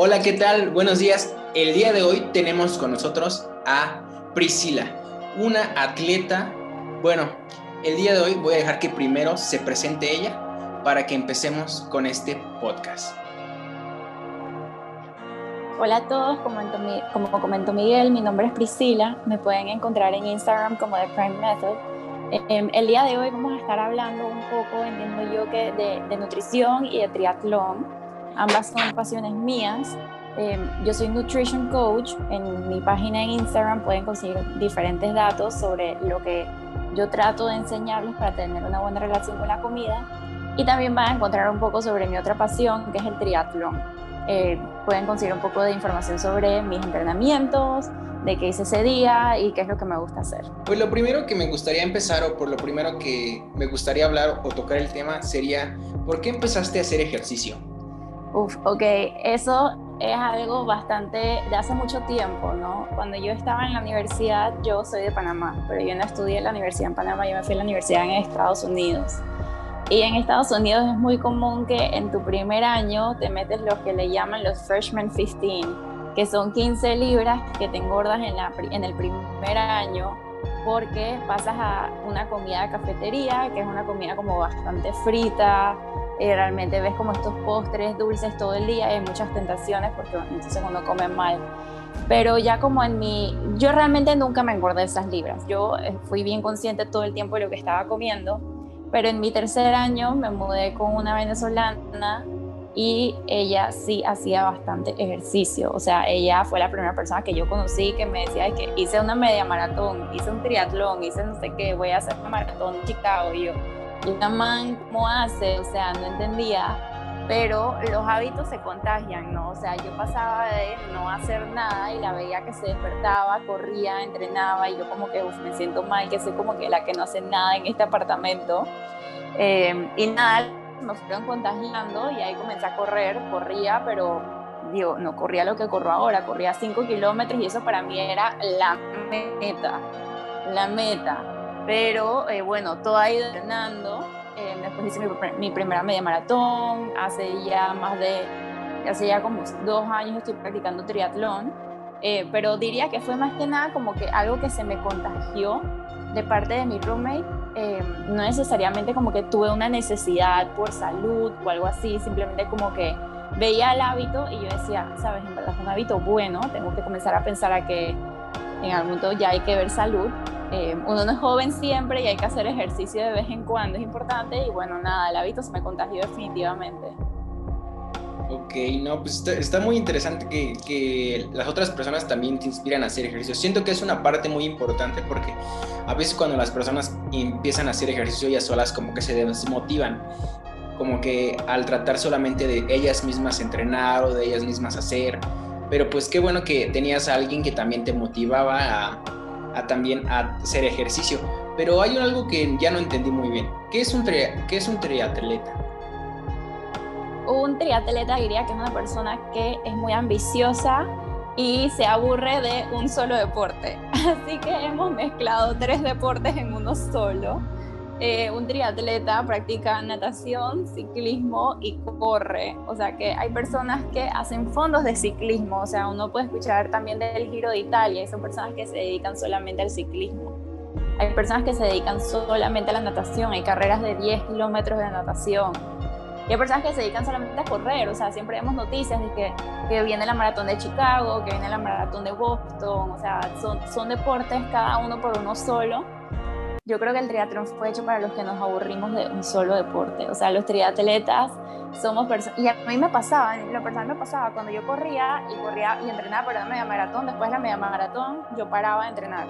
Hola, ¿qué tal? Buenos días. El día de hoy tenemos con nosotros a Priscila, una atleta. Bueno, el día de hoy voy a dejar que primero se presente ella para que empecemos con este podcast. Hola a todos, como comentó, Miguel, mi nombre es Priscila, me pueden encontrar en Instagram como The Prime Method. Em, el día de hoy vamos a estar hablando un poco, entiendo yo, que de nutrición y de triatlón Ambas son pasiones mías. Em, yo soy nutrition coach. En mi página en Instagram pueden conseguir diferentes datos sobre lo que yo trato de enseñarles para tener una buena relación con la comida. Y también van a encontrar un poco sobre mi otra pasión, que es el triatlón. Eh, pueden conseguir un poco de información sobre mis entrenamientos, de qué hice ese día y qué es lo que me gusta hacer. Pues lo primero que me gustaría empezar o por lo primero que me gustaría hablar o tocar el tema sería, ¿por qué empezaste a hacer ejercicio? Uf, ok, eso es algo bastante de hace mucho tiempo, ¿no? Cuando yo estaba en la universidad, yo soy de Panamá, pero yo no estudié en la universidad en Panamá, yo me fui a la universidad en Estados Unidos. Y en Estados Unidos es muy común que en tu primer año te metes lo que le llaman los freshman 15, que son 15 libras que te engordas en, la, en el primer año porque pasas a una comida de cafetería, que es una comida como bastante frita, eh, realmente ves como estos postres dulces todo el día, hay muchas tentaciones porque entonces uno come mal. Pero ya como en mi, yo realmente nunca me engordé esas libras, yo eh, fui bien consciente todo el tiempo de lo que estaba comiendo, pero en mi tercer año me mudé con una venezolana y ella sí hacía bastante ejercicio. O sea, ella fue la primera persona que yo conocí que me decía que hice una media maratón, hice un triatlón, hice no sé qué, voy a hacer una maratón en Chicago. Y yo, ¿y una man cómo hace? O sea, no entendía. Pero los hábitos se contagian, ¿no? O sea, yo pasaba de no hacer nada y la veía que se despertaba, corría, entrenaba y yo como que me siento mal, que soy como que la que no hace nada en este apartamento. Eh, y nada, me fueron contagiando y ahí comencé a correr, corría, pero digo, no corría lo que corro ahora, corría 5 kilómetros y eso para mí era la meta, la meta. Pero eh, bueno, todo ido entrenando. Eh, después hice mi, primera media maratón, hace ya más de, hace ya como dos años estoy practicando triatlón. Eh, pero diría que fue más que nada como que algo que se me contagió de parte de mi roommate eh, no necesariamente como que tuve una necesidad por salud o algo así, simplemente como que veía el hábito y yo decía, sabes, en verdad es un hábito bueno, tengo que comenzar a pensar a que en algún momento ya hay que ver salud. Eh, uno no es joven siempre y hay que hacer ejercicio de vez en cuando, es importante y bueno, nada, el hábito se me contagió definitivamente. Ok, no, pues está, muy interesante que, que, las otras personas también te inspiran a hacer ejercicio. Siento que es una parte muy importante porque a veces cuando las personas empiezan a hacer ejercicio ellas solas como que se desmotivan, como que al tratar solamente de ellas mismas entrenar o de ellas mismas hacer. Pero pues qué bueno que tenías a alguien que también te motivaba a, a también a hacer ejercicio. Pero hay algo que ya no entendí muy bien. ¿Qué es un, qué es un triatleta? Un triatleta diría que es una persona que es muy ambiciosa y se aburre de un solo deporte. Así que hemos mezclado tres deportes en uno solo. Eh, un triatleta practica natación, ciclismo y corre. O sea que hay personas que hacen fondos de ciclismo. O sea, uno puede escuchar también del Giro de Italia y son personas que se dedican solamente al ciclismo. Hay personas que se dedican solamente a la natación. Hay carreras de 10 kilómetros de natación y hay personas que se dedican solamente a correr, o sea, siempre vemos noticias de que, que viene la maratón de Chicago, que viene la maratón de Boston, o sea, son, son deportes cada uno por uno solo. Yo creo que el triatlón fue hecho para los que nos aburrimos de un solo deporte, o sea, los triatletas somos personas, y a mí me pasaba, lo personal me pasaba, cuando yo corría y corría y entrenaba para la media maratón, después de la media maratón yo paraba de entrenar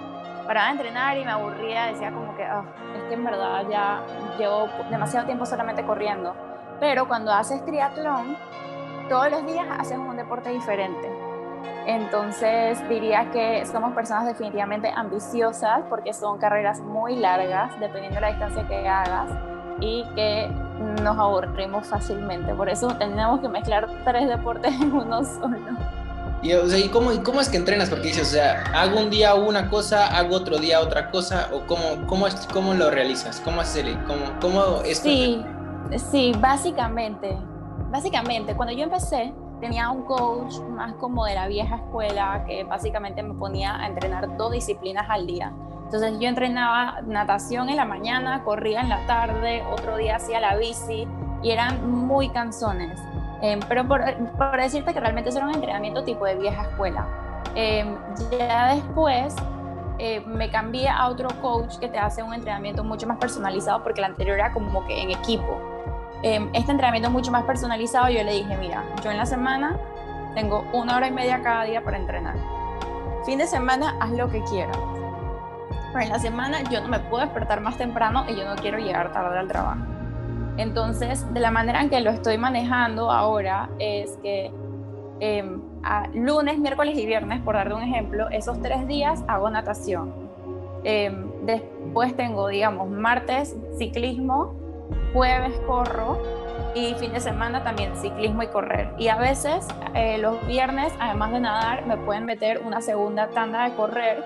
paraba de entrenar y me aburría, decía como que oh, es que en verdad ya llevo demasiado tiempo solamente corriendo. Pero cuando haces triatlón, todos los días haces un deporte diferente. Entonces diría que somos personas definitivamente ambiciosas porque son carreras muy largas, dependiendo de la distancia que hagas, y que nos aburrimos fácilmente. Por eso tenemos que mezclar tres deportes en uno solo. Y, o sea, ¿y cómo, cómo, es que entrenas? Porque dices, o sea, hago un día una cosa, hago otro día otra cosa, o cómo, cómo, cómo lo realizas, cómo hacer, cómo, cómo es Sí, Sí, básicamente. Básicamente, cuando yo empecé, tenía un coach más como de la vieja escuela que básicamente me ponía a entrenar dos disciplinas al día. Entonces yo entrenaba natación en la mañana, corría en la tarde, otro día hacía la bici y eran muy canzones. Em, pero por, decirte que realmente eso era un entrenamiento tipo de vieja escuela. Em, ya después eh, me cambié a otro coach que te hace un entrenamiento mucho más personalizado porque el anterior era como que en equipo. Em, este entrenamiento mucho más personalizado, yo le dije, mira, yo en la semana tengo una hora y media cada día para entrenar. Fin de semana, haz lo que quieras. Pero en la semana yo no me puedo despertar más temprano y yo no quiero llegar tarde al trabajo. Entonces, de la manera en que lo estoy manejando ahora es que em, lunes, miércoles y viernes, por darte un ejemplo, esos tres días hago natación. Em, después tengo, digamos, martes ciclismo, jueves corro y fin de semana también ciclismo y correr. Y a veces eh, los viernes, además de nadar, me pueden meter una segunda tanda de correr,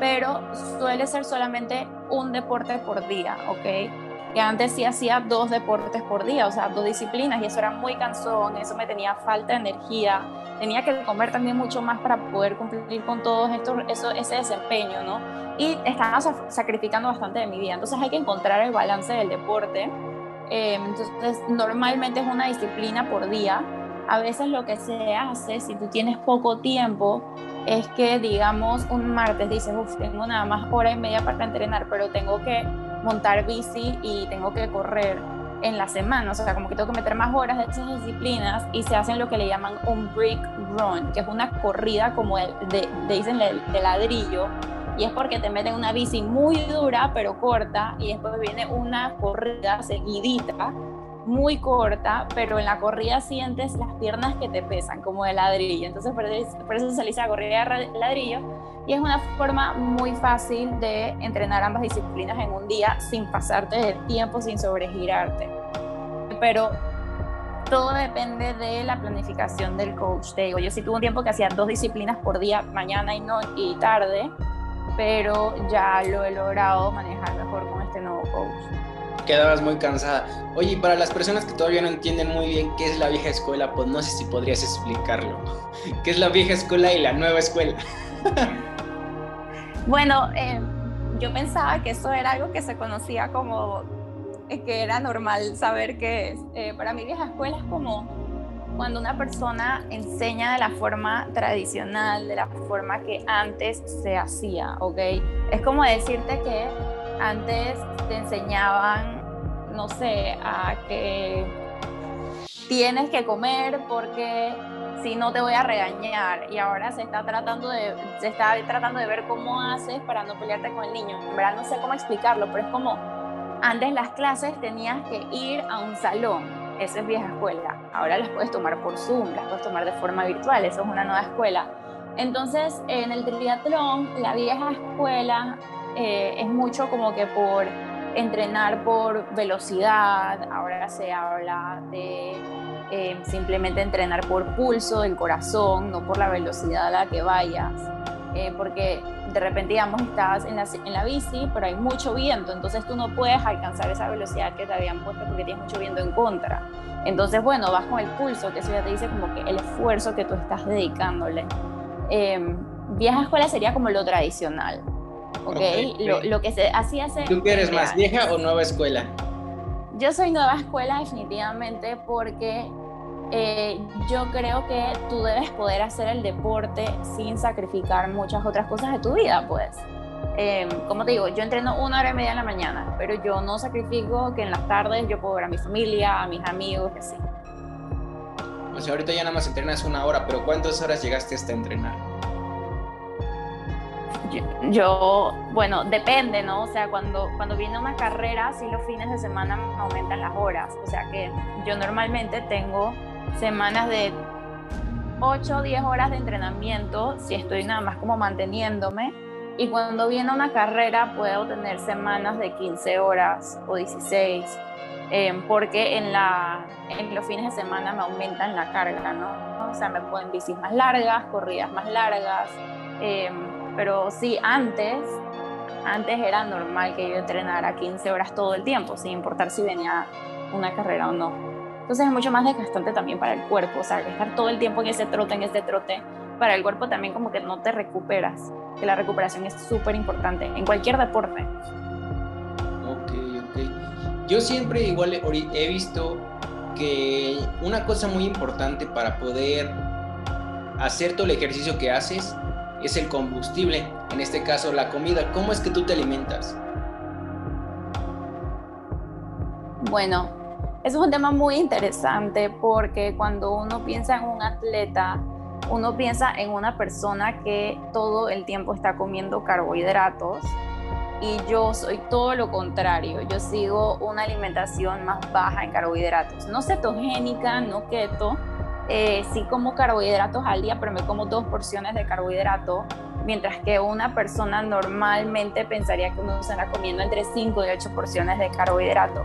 pero suele ser solamente un deporte por día, ¿ok? Que antes sí hacía dos deportes por día, o sea, dos disciplinas, y eso era muy cansón, eso me tenía falta de energía, tenía que comer también mucho más para poder cumplir con todo esto, eso, ese desempeño, ¿no? Y estaba sacrificando bastante de mi vida, entonces hay que encontrar el balance del deporte eh, entonces, normalmente es una disciplina por día. A veces lo que se hace, si tú tienes poco tiempo, es que, digamos, un martes dices, uff, tengo nada más hora y media para entrenar, pero tengo que montar bici y tengo que correr en la semana, o sea, como que tengo que meter más horas de esas disciplinas y se hacen lo que le llaman un brick run, que es una corrida como de, de, dicen de ladrillo, y es porque te meten una bici muy dura pero corta y después viene una corrida seguidita muy corta, pero en la corrida sientes las piernas que te pesan como de ladrillo. Entonces por eso, se le la corrida de ladrillo y es una forma muy fácil de entrenar ambas disciplinas en un día sin pasarte de tiempo, sin sobregirarte. Pero todo depende de la planificación del coach. Te digo, yo sí tuve un tiempo que hacía dos disciplinas por día, mañana y, no, y tarde, pero ya lo he logrado manejar mejor con este nuevo coach. Quedabas muy cansada. Oye, para las personas que todavía no entienden muy bien qué es la vieja escuela, pues no sé si podrías explicarlo. ¿Qué es la vieja escuela y la nueva escuela? bueno, eh, yo pensaba que eso era algo que se conocía como eh, que era normal saber qué es. Eh, para mí vieja escuela es como cuando una persona enseña de la forma tradicional, de la forma que antes se hacía, ¿ok? Es como decirte que antes te enseñaban, no sé, a que tienes que comer porque si no te voy a regañar y ahora se está tratando de se está tratando de ver cómo haces para no pelearte con el niño. En verdad no sé cómo explicarlo, pero es como antes las clases tenías que ir a un salón esa es vieja escuela. Ahora las puedes tomar por Zoom, las puedes tomar de forma virtual, eso es una nueva escuela. Entonces, en el triatlón, la vieja escuela eh, es mucho como que por entrenar por velocidad, ahora se habla de eh, simplemente entrenar por pulso del corazón, no por la velocidad a la que vayas, eh, porque de repente, digamos, estás en la, en la bici, pero hay mucho viento, entonces tú no puedes alcanzar esa velocidad que te habían puesto porque tienes mucho viento en contra. Entonces, bueno, vas con el pulso, que eso ya te dice como que el esfuerzo que tú estás dedicándole. Eh, vieja escuela sería como lo tradicional, ¿ok? Lo, lo, que se hace... ¿Tú eres más vieja o nueva escuela? Yo soy nueva escuela definitivamente porque eh, yo creo que tú debes poder hacer el deporte sin sacrificar muchas otras cosas de tu vida, pues. Eh, como te digo, yo entreno una hora y media en la mañana, pero yo no sacrifico que en las tardes yo puedo ver a mi familia, a mis amigos, que sí. O sea, ahorita ya nada más entrenas una hora, pero ¿cuántas horas llegaste hasta entrenar? Yo, bueno, depende, ¿no? O sea, cuando, cuando viene una carrera, sí los fines de semana me aumentan las horas. O sea que yo normalmente tengo semanas de 8 o 10 horas de entrenamiento si estoy nada más como manteniéndome. Y cuando viene una carrera puedo tener semanas de 15 horas o 16, eh, porque en, la, en los fines de semana me aumentan la carga, ¿no? O sea, me pueden bicis más largas, corridas más largas. Eh, pero sí, antes, antes era normal que yo entrenara 15 horas todo el tiempo, sin importar si venía una carrera o no. Entonces es mucho más desgastante también para el cuerpo, o sea, estar todo el tiempo en ese trote, en ese trote, para el cuerpo también como que no te recuperas, que la recuperación es súper importante en cualquier deporte. Ok, ok. Yo siempre igual he visto que una cosa muy importante para poder hacer todo el ejercicio que haces es el combustible, en este caso la comida. ¿Cómo es que tú te alimentas? Bueno, eso es un tema muy interesante porque cuando uno piensa en un atleta, uno piensa en una persona que todo el tiempo está comiendo carbohidratos y yo soy todo lo contrario. Yo sigo una alimentación más baja en carbohidratos, no cetogénica, no keto. Eh, sí como carbohidratos al día, pero me como dos porciones de carbohidrato, mientras que una persona normalmente pensaría que uno está comiendo entre 5 y 8 porciones de carbohidrato.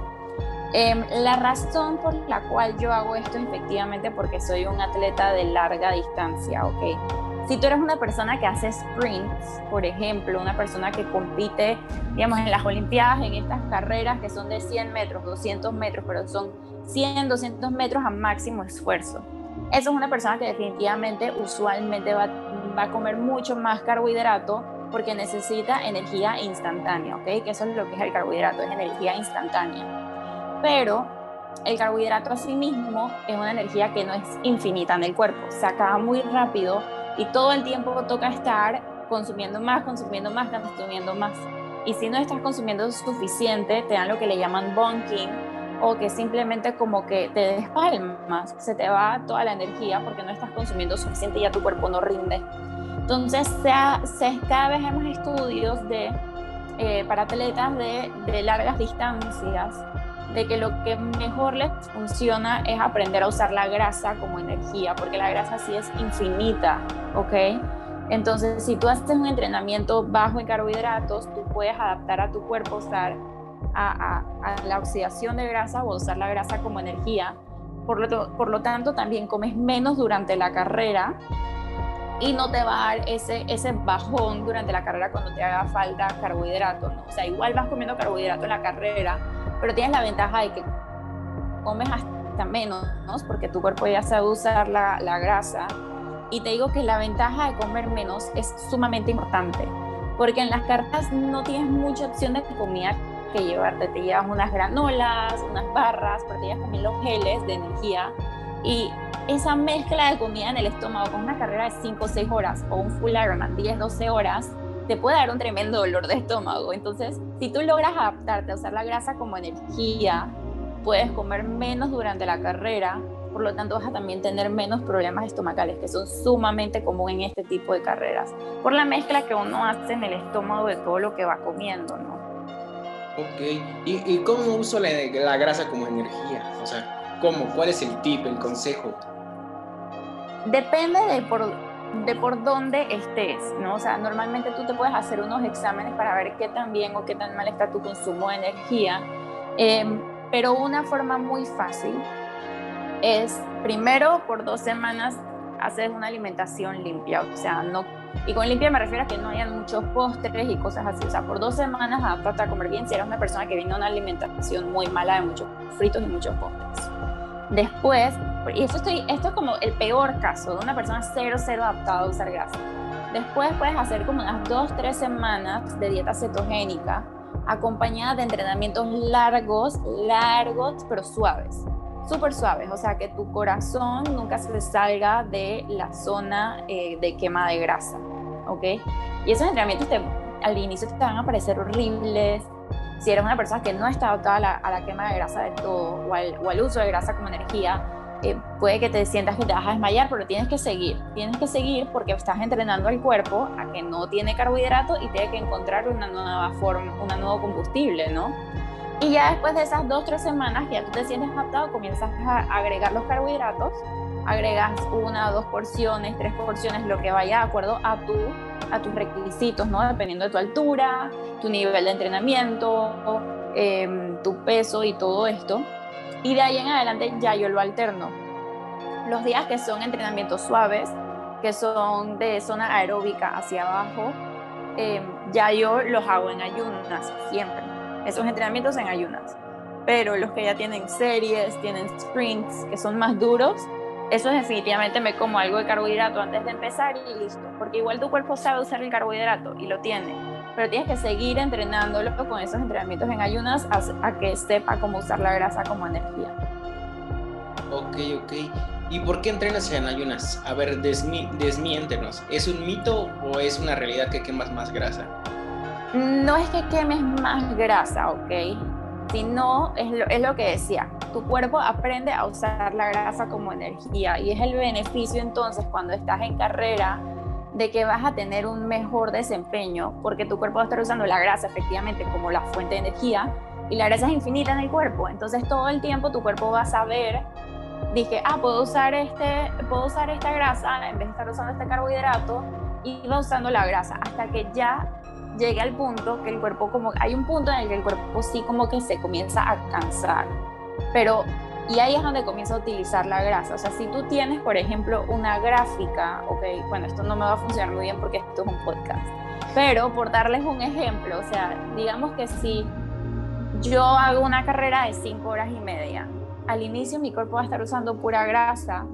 Em, la razón por la cual yo hago esto efectivamente porque soy un atleta de larga distancia, ¿ok? Si tú eres una persona que hace sprints, por ejemplo, una persona que compite, digamos, en las Olimpiadas, en estas carreras que son de 100 metros, 200 metros, pero son 100, 200 metros a máximo esfuerzo. Eso es una persona que definitivamente usualmente va, va a comer mucho más carbohidrato porque necesita energía instantánea, ¿ok? Que eso es lo que es el carbohidrato, es energía instantánea pero el carbohidrato a sí mismo es una energía que no es infinita en el cuerpo, se acaba muy rápido y todo el tiempo toca estar consumiendo más, consumiendo más, consumiendo más. Y si no estás consumiendo suficiente, te dan lo que le llaman bunking o que simplemente como que te despalmas, se te va toda la energía porque no estás consumiendo suficiente y ya tu cuerpo no rinde. Entonces, cada vez vemos estudios de, eh, para atletas de, de largas distancias de que lo que mejor les funciona es aprender a usar la grasa como energía, porque la grasa sí es infinita, ¿ok? Entonces, si tú haces un entrenamiento bajo en carbohidratos, tú puedes adaptar a tu cuerpo usar a, la oxidación de grasa o usar la grasa como energía. Por lo, por lo tanto, también comes menos durante la carrera y no te va a dar ese, ese bajón durante la carrera cuando te haga falta carbohidratos. ¿no? O sea, igual vas comiendo carbohidratos en la carrera, pero tienes la ventaja de que comes hasta menos, porque tu cuerpo ya sabe usar la, la grasa. Y te digo que la ventaja de comer menos es sumamente importante, porque en las cartas no tienes mucha opción de comida que llevarte. Te llevas unas granolas, unas barras, pero te llevas también los geles de energía. Y esa mezcla de comida en el estómago con una carrera de 5 o 6 horas o un full Ironman 10, 12 horas, te puede dar un tremendo dolor de estómago. Entonces, si tú logras adaptarte a usar la grasa como energía, puedes comer menos durante la carrera, por lo tanto vas a también tener menos problemas estomacales, que son sumamente comunes en este tipo de carreras, por la mezcla que uno hace en el estómago de todo lo que va comiendo, ¿no? Ok, ¿y, y cómo uso la, grasa como energía? O sea, ¿cómo? ¿Cuál es el tip, el consejo? Depende de por de por dónde estés, ¿no? O sea, normalmente tú te puedes hacer unos exámenes para ver qué tan bien o qué tan mal está tu consumo de energía, em, pero una forma muy fácil es, primero, por dos semanas, hacer una alimentación limpia, o sea, no, y con limpia me refiero a que no hayan muchos postres y cosas así, o sea, por dos semanas adaptarte a comer bien si eres una persona que viene una alimentación muy mala de muchos fritos y muchos postres. Después, y esto, estoy, esto es como el peor caso de una persona cero, cero adaptada a usar grasa. Después puedes hacer como unas dos, tres semanas de dieta cetogénica acompañada de entrenamientos largos, largos, pero suaves, súper suaves. O sea, que tu corazón nunca se salga de la zona eh, de quema de grasa, ¿ok? Y esos entrenamientos al inicio te van a parecer horribles, si eres una persona que no está adaptada a la, quema de grasa de todo o al, uso de grasa como energía, eh, puede que te sientas que te vas a desmayar, pero tienes que seguir. Tienes que seguir porque estás entrenando al cuerpo a que no tiene carbohidratos y tiene que encontrar una nueva forma, un nuevo combustible, ¿no? Y ya después de esas dos, tres semanas que ya tú te sientes adaptado, comienzas a agregar los carbohidratos, agregas una, dos porciones, tres porciones, lo que vaya de acuerdo a tu a tus requisitos, ¿no? Dependiendo de tu altura, tu nivel de entrenamiento, em, tu peso y todo esto. Y de ahí en adelante ya yo lo alterno. Los días que son entrenamientos suaves, que son de zona aeróbica hacia abajo, em, ya yo los hago en ayunas, siempre. Esos entrenamientos en ayunas. pero los que ya tienen series, tienen sprints, que son más duros, eso definitivamente me como algo de carbohidrato antes de empezar y listo, porque igual tu cuerpo sabe usar el carbohidrato y lo tiene, pero tienes que seguir entrenándolo con esos entrenamientos en ayunas a, que sepa cómo usar la grasa como energía. Ok, ok. ¿Y por qué entrenas en ayunas? A ver, desmiéntenos. ¿Es un mito o es una realidad que quemas más grasa? No es que quemes más grasa, ¿ok? Sino, es lo, es lo que decía, tu cuerpo aprende a usar la grasa como energía y es el beneficio entonces cuando estás en carrera de que vas a tener un mejor desempeño porque tu cuerpo va a estar usando la grasa efectivamente como la fuente de energía y la grasa es infinita en el cuerpo. Entonces todo el tiempo tu cuerpo va a saber, dije, ah, puedo usar, este, puedo usar esta grasa en vez de estar usando este carbohidrato y va usando la grasa hasta que ya llegue al punto que el cuerpo como, hay un punto en el que el cuerpo sí como que se comienza a cansar. Pero y ahí es donde comienza a utilizar la grasa. O sea, si tú tienes, por ejemplo, una gráfica, ok, bueno, esto no me va a funcionar muy bien porque esto es un podcast, pero por darles un ejemplo, o sea, digamos que si yo hago una carrera de 5 horas y media, al inicio mi cuerpo va a estar usando pura grasa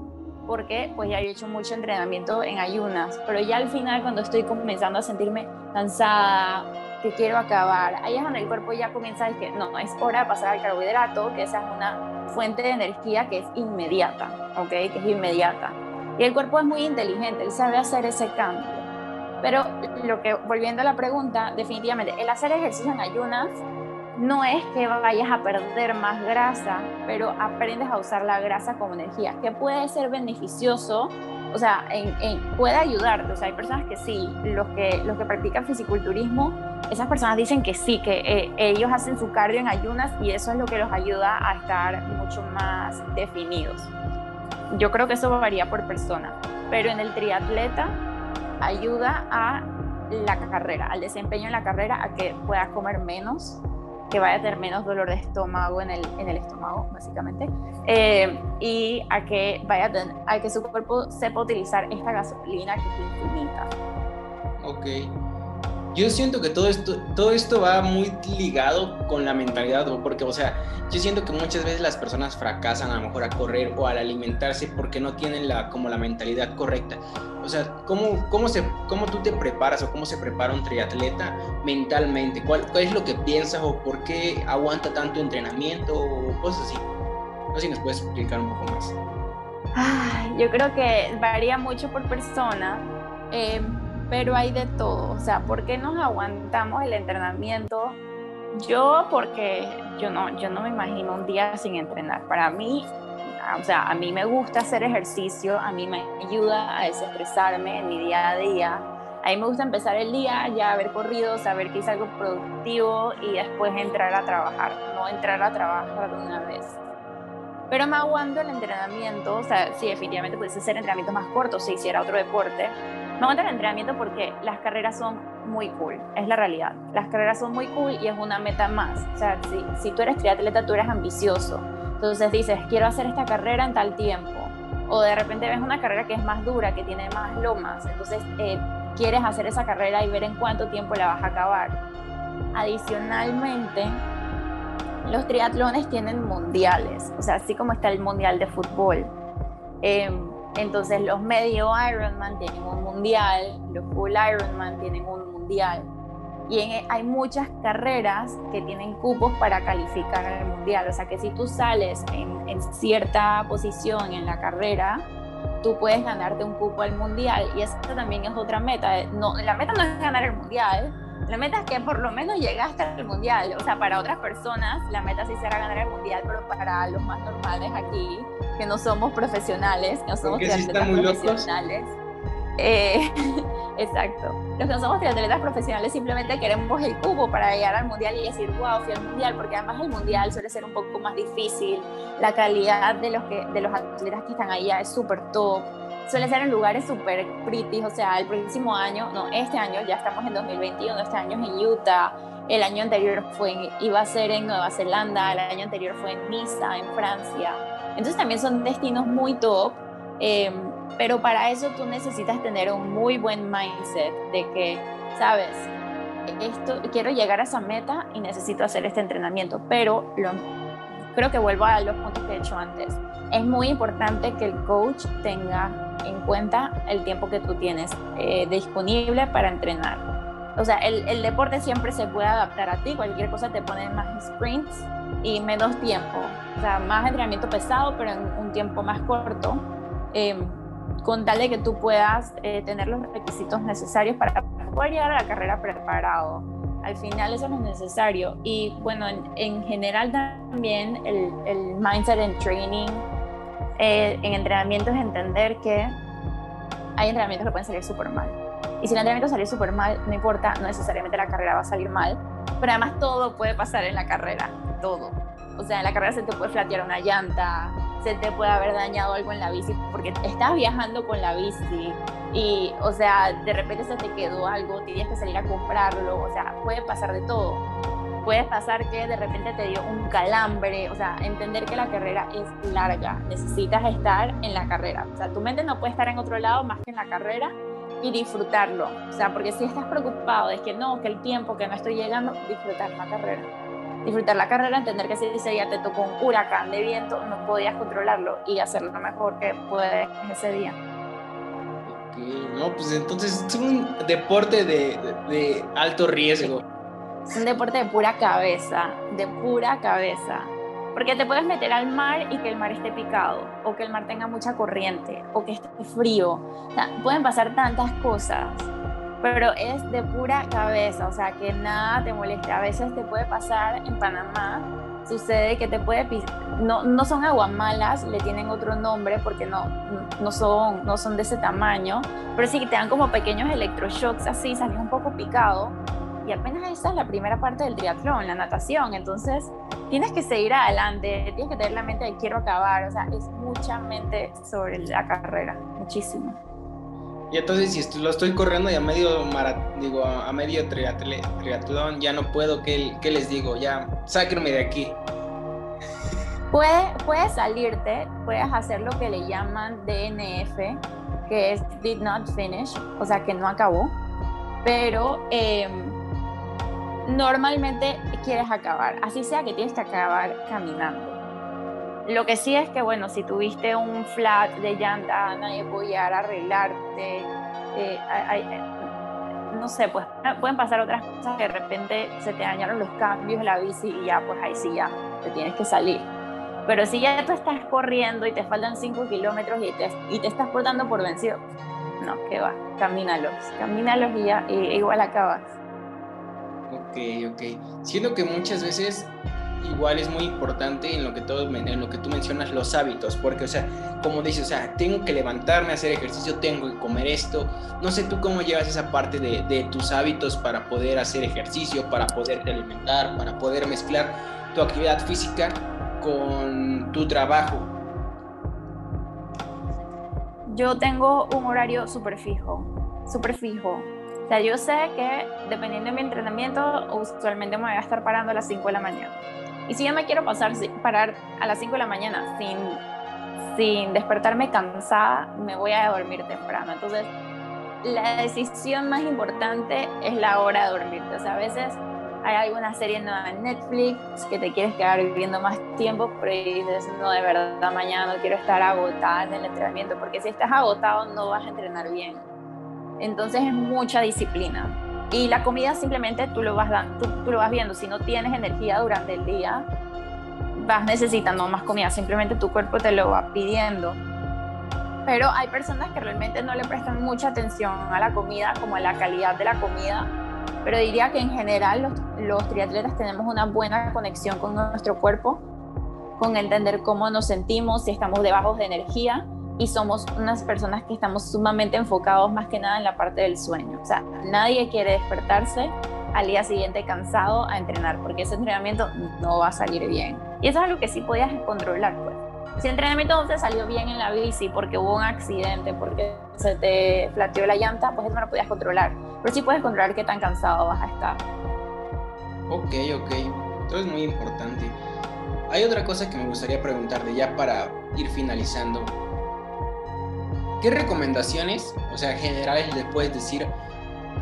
porque pues ya he hecho mucho entrenamiento en ayunas, pero ya al final cuando estoy comenzando a sentirme cansada, que quiero acabar, ahí es donde el cuerpo ya comienza a decir, no, es hora de pasar al carbohidrato, que esa es una fuente de energía que es inmediata, ¿ok? Que es inmediata. Y el cuerpo es muy inteligente, él sabe hacer ese cambio. Pero lo que, volviendo a la pregunta, definitivamente, el hacer ejercicio en ayunas no es que vayas a perder más grasa, pero aprendes a usar la grasa como energía, que puede ser beneficioso, o sea, puede ayudarte. O hay personas que sí, los que, los que practican fisiculturismo, esas personas dicen que sí, que eh, ellos hacen su cardio en ayunas y eso es lo que los ayuda a estar mucho más definidos. Yo creo que eso varía por persona, pero en el triatleta ayuda a la carrera, al desempeño en la carrera, a que puedas comer menos que vaya a tener menos dolor de estómago en el, en el estómago, básicamente, eh, y a que, vaya a, tener, a que su cuerpo sepa utilizar esta gasolina que es infinita. Ok. Yo siento que todo esto, todo esto va muy ligado con la mentalidad, porque, o sea, yo siento que muchas veces las personas fracasan a lo mejor a correr o al alimentarse porque no tienen la, como la mentalidad correcta. O sea, ¿cómo, cómo, se, ¿cómo tú te preparas o cómo se prepara un triatleta mentalmente? ¿Cuál, ¿Cuál es lo que piensas o por qué aguanta tanto entrenamiento o cosas así? No sé si nos puedes explicar un poco más. yo creo que varía mucho por persona, eh, pero hay de todo. O sea, ¿por qué nos aguantamos el entrenamiento? Yo, porque yo no, yo no me imagino un día sin entrenar. Para mí, o sea, a mí me gusta hacer ejercicio, a mí me ayuda a desestresarme en mi día a día. A mí me gusta empezar el día, ya haber corrido, saber que hice algo productivo y después entrar a trabajar, no entrar a trabajar de una vez. Pero me aguanto el entrenamiento, o sea, sí, definitivamente pudiese ser entrenamientos más cortos si hiciera otro deporte. Me aguanto el entrenamiento porque las carreras son muy cool, es la realidad. Las carreras son muy cool y es una meta más. O sea, si, si tú eres triatleta, tú eres ambicioso entonces dices, quiero hacer esta carrera en tal tiempo. O de repente ves una carrera que es más dura, que tiene más lomas. Entonces eh, quieres hacer esa carrera y ver en cuánto tiempo la vas a acabar. Adicionalmente, los triatlones tienen mundiales, o sea, así como está el mundial de fútbol. Em, entonces los medio Ironman tienen un mundial, los full Ironman tienen un mundial y hay muchas carreras que tienen cupos para calificar al mundial. O sea que si tú sales en, cierta posición en la carrera, tú puedes ganarte un cupo al mundial. Y esa también es otra meta. No, la meta no es ganar el mundial. La meta es que por lo menos llegaste al mundial. O sea, para otras personas la meta sí será ganar el mundial, pero para los más normales aquí, que no somos profesionales, que no somos profesionales. Eh, exacto. Los que no somos triatletas profesionales simplemente queremos el cubo para llegar al mundial y decir, wow, fui al mundial, porque además el mundial suele ser un poco más difícil. La calidad de los, que, de los atletas que están ahí es súper top. Suele ser en lugares súper pretty, o sea, el próximo año, no, este año, ya estamos en 2021, este año es en Utah, el año anterior fue iba a ser en Nueva Zelanda, el año anterior fue en Niza, en Francia. Entonces también son destinos muy top. Eh, pero para eso tú necesitas tener un muy buen mindset de que, sabes, esto, quiero llegar a esa meta y necesito hacer este entrenamiento, pero lo, creo que vuelvo a los puntos que he hecho antes. Es muy importante que el coach tenga en cuenta el tiempo que tú tienes eh, disponible para entrenar. O sea, el, el, deporte siempre se puede adaptar a ti, cualquier cosa te pone más sprints y menos tiempo. O sea, más entrenamiento pesado, pero en un tiempo más corto, eh, con tal de que tú puedas eh, tener los requisitos necesarios para poder llegar a la carrera preparado. Al final eso es lo necesario. Y bueno, en, general también el, el, mindset en training, eh, en entrenamiento es entender que hay entrenamientos que pueden salir súper mal. Y si el entrenamiento sale súper mal, no importa, no necesariamente la carrera va a salir mal, pero además todo puede pasar en la carrera, todo. O sea, en la carrera se te puede flatear una llanta, se te puede haber dañado algo en la bici porque estás viajando con la bici y, o sea, de repente se te quedó algo, tienes que salir a comprarlo, o sea, puede pasar de todo. Puede pasar que de repente te dio un calambre, o sea, entender que la carrera es larga, necesitas estar en la carrera. O sea, tu mente no puede estar en otro lado más que en la carrera y disfrutarlo. O sea, porque si estás preocupado de que no, que el tiempo, que no estoy llegando, disfrutar la carrera disfrutar la carrera, entender que si ese día te tocó un huracán de viento, no podías controlarlo y hacer lo mejor que puedes ese día. Ok, no, pues entonces es un deporte de, de, alto riesgo. Es un deporte de pura cabeza, de pura cabeza. Porque te puedes meter al mar y que el mar esté picado, o que el mar tenga mucha corriente, o que esté frío. O sea, pueden pasar tantas cosas pero es de pura cabeza, o sea, que nada te moleste. A veces te puede pasar en Panamá, sucede que te puede no, no son aguamalas, le tienen otro nombre porque no, no, son, no son de ese tamaño, pero sí que te dan como pequeños electroshocks así, sales un poco picado. Y apenas esa es la primera parte del triatlón, la natación. Entonces, tienes que seguir adelante, tienes que tener la mente de quiero acabar. O sea, es mucha mente sobre la carrera, muchísimo. Y entonces si lo estoy corriendo y a medio digo a medio triatlón ya no puedo, ¿qué, ¿qué, les digo? Ya, sáquenme de aquí. Puedes, puedes salirte, puedes hacer lo que le llaman DNF, que es did not finish, o sea que no acabó, pero em, normalmente quieres acabar, así sea que tienes que acabar caminando. Lo que sí es que, bueno, si tuviste un flat de llanta, nadie puede llegar a arreglarte. Eh, eh, no sé, pues pueden pasar otras cosas que de repente se te dañaron los cambios de la bici y ya, pues ahí sí ya te tienes que salir. Pero si ya tú estás corriendo y te faltan 5 kilómetros y te, y te estás portando por vencido, no, que va, camínalos, camínalos y ya, igual acabas. Ok, ok. Siento que muchas veces igual es muy importante en lo que todo, en lo que tú mencionas los hábitos, porque o sea, como dices, o sea, tengo que levantarme, hacer ejercicio, tengo que comer esto. No sé tú cómo llevas esa parte de, de tus hábitos para poder hacer ejercicio, para poderte alimentar, para poder mezclar tu actividad física con tu trabajo. Yo tengo un horario súper fijo, súper fijo. O sea, yo sé que dependiendo de mi entrenamiento, usualmente me voy a estar parando a las 5 de la mañana. Y si yo me quiero pasar, parar a las 5 de la mañana sin, sin despertarme cansada, me voy a dormir temprano. Entonces, la decisión más importante es la hora de dormirte. O sea, a veces hay alguna serie nueva en Netflix que te quieres quedar viviendo más tiempo, pero dices, no, de verdad, mañana no quiero estar agotada en el entrenamiento, porque si estás agotado no vas a entrenar bien. Entonces es mucha disciplina. Y la comida simplemente tú lo vas, dando, tú, lo vas viendo. Si no tienes energía durante el día, vas necesitando más comida. Simplemente tu cuerpo te lo va pidiendo. Pero hay personas que realmente no le prestan mucha atención a la comida como a la calidad de la comida. Pero diría que en general los, los triatletas tenemos una buena conexión con nuestro cuerpo, con entender cómo nos sentimos, si estamos de bajos de energía y somos unas personas que estamos sumamente enfocados más que nada en la parte del sueño. O sea, nadie quiere despertarse al día siguiente cansado a entrenar, porque ese entrenamiento no va a salir bien. Y eso es algo que sí podías controlar, pues. Si el entrenamiento no te salió bien en la bici porque hubo un accidente, porque se te flateó la llanta, pues eso no lo podías controlar. Pero sí puedes controlar qué tan cansado vas a estar. Ok, ok. Esto es muy importante. Hay otra cosa que me gustaría preguntarte ya para ir finalizando. ¿Qué recomendaciones, o sea, generales le puedes decir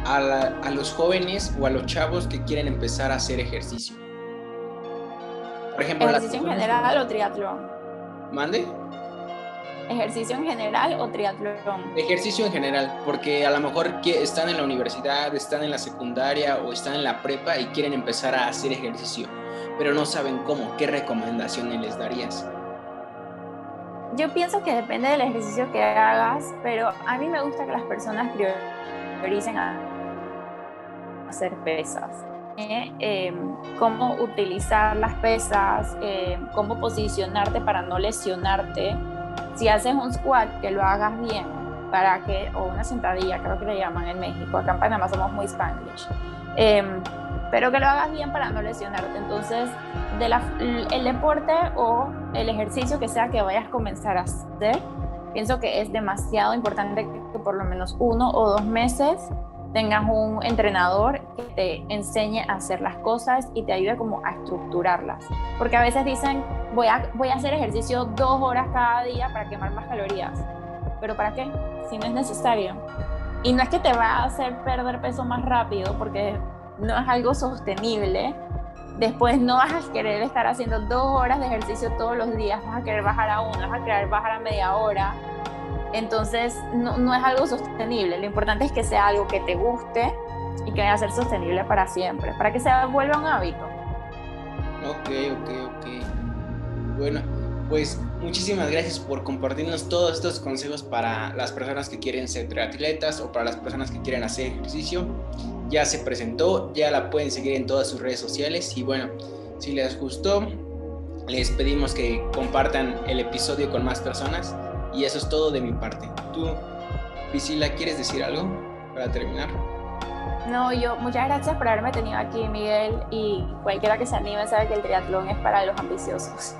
a, los jóvenes o a los chavos que quieren empezar a hacer ejercicio? Por ejemplo, ¿Ejercicio en general o triatlón? ¿Mande? ¿Ejercicio en general o triatlón? Ejercicio en general, porque a lo mejor están en la universidad, están en la secundaria o están en la prepa y quieren empezar a hacer ejercicio, pero no saben cómo. ¿Qué recomendaciones les darías? Yo pienso que depende del ejercicio que hagas, pero a mí me gusta que las personas prioricen a hacer pesas. ¿eh? Em, cómo utilizar las pesas, em, cómo posicionarte para no lesionarte. Si haces un squat, que lo hagas bien, para que, o una sentadilla, creo que le llaman en México, acá en Panamá somos muy spanglish, em, pero que lo hagas bien para no lesionarte. Entonces, de el deporte o el ejercicio que sea que vayas a comenzar a hacer, pienso que es demasiado importante que por lo menos uno o dos meses tengas un entrenador que te enseñe a hacer las cosas y te ayude como a estructurarlas. Porque a veces dicen, voy a, voy a hacer ejercicio dos horas cada día para quemar más calorías. ¿Pero para qué? Si no es necesario. Y no es que te va a hacer perder peso más rápido porque no es algo sostenible. Después no vas a querer estar haciendo dos horas de ejercicio todos los días, vas a querer bajar a una, vas a querer bajar a media hora entonces, no, es algo sostenible. Lo importante es que sea algo que te guste y que vaya a ser sostenible para siempre, para que se vuelva un hábito. Ok, ok, ok. Bueno, pues muchísimas gracias por compartirnos todos estos consejos para las personas que quieren ser triatletas o para las personas que quieren hacer ejercicio. Ya se presentó, ya la pueden seguir en todas sus redes sociales y bueno, si les gustó, les pedimos que compartan el episodio con más personas y eso es todo de mi parte. ¿Tú, Priscila, quieres decir algo para terminar? No, yo, muchas gracias por haberme tenido aquí, Miguel, y cualquiera que se anime sabe que el triatlón es para los ambiciosos.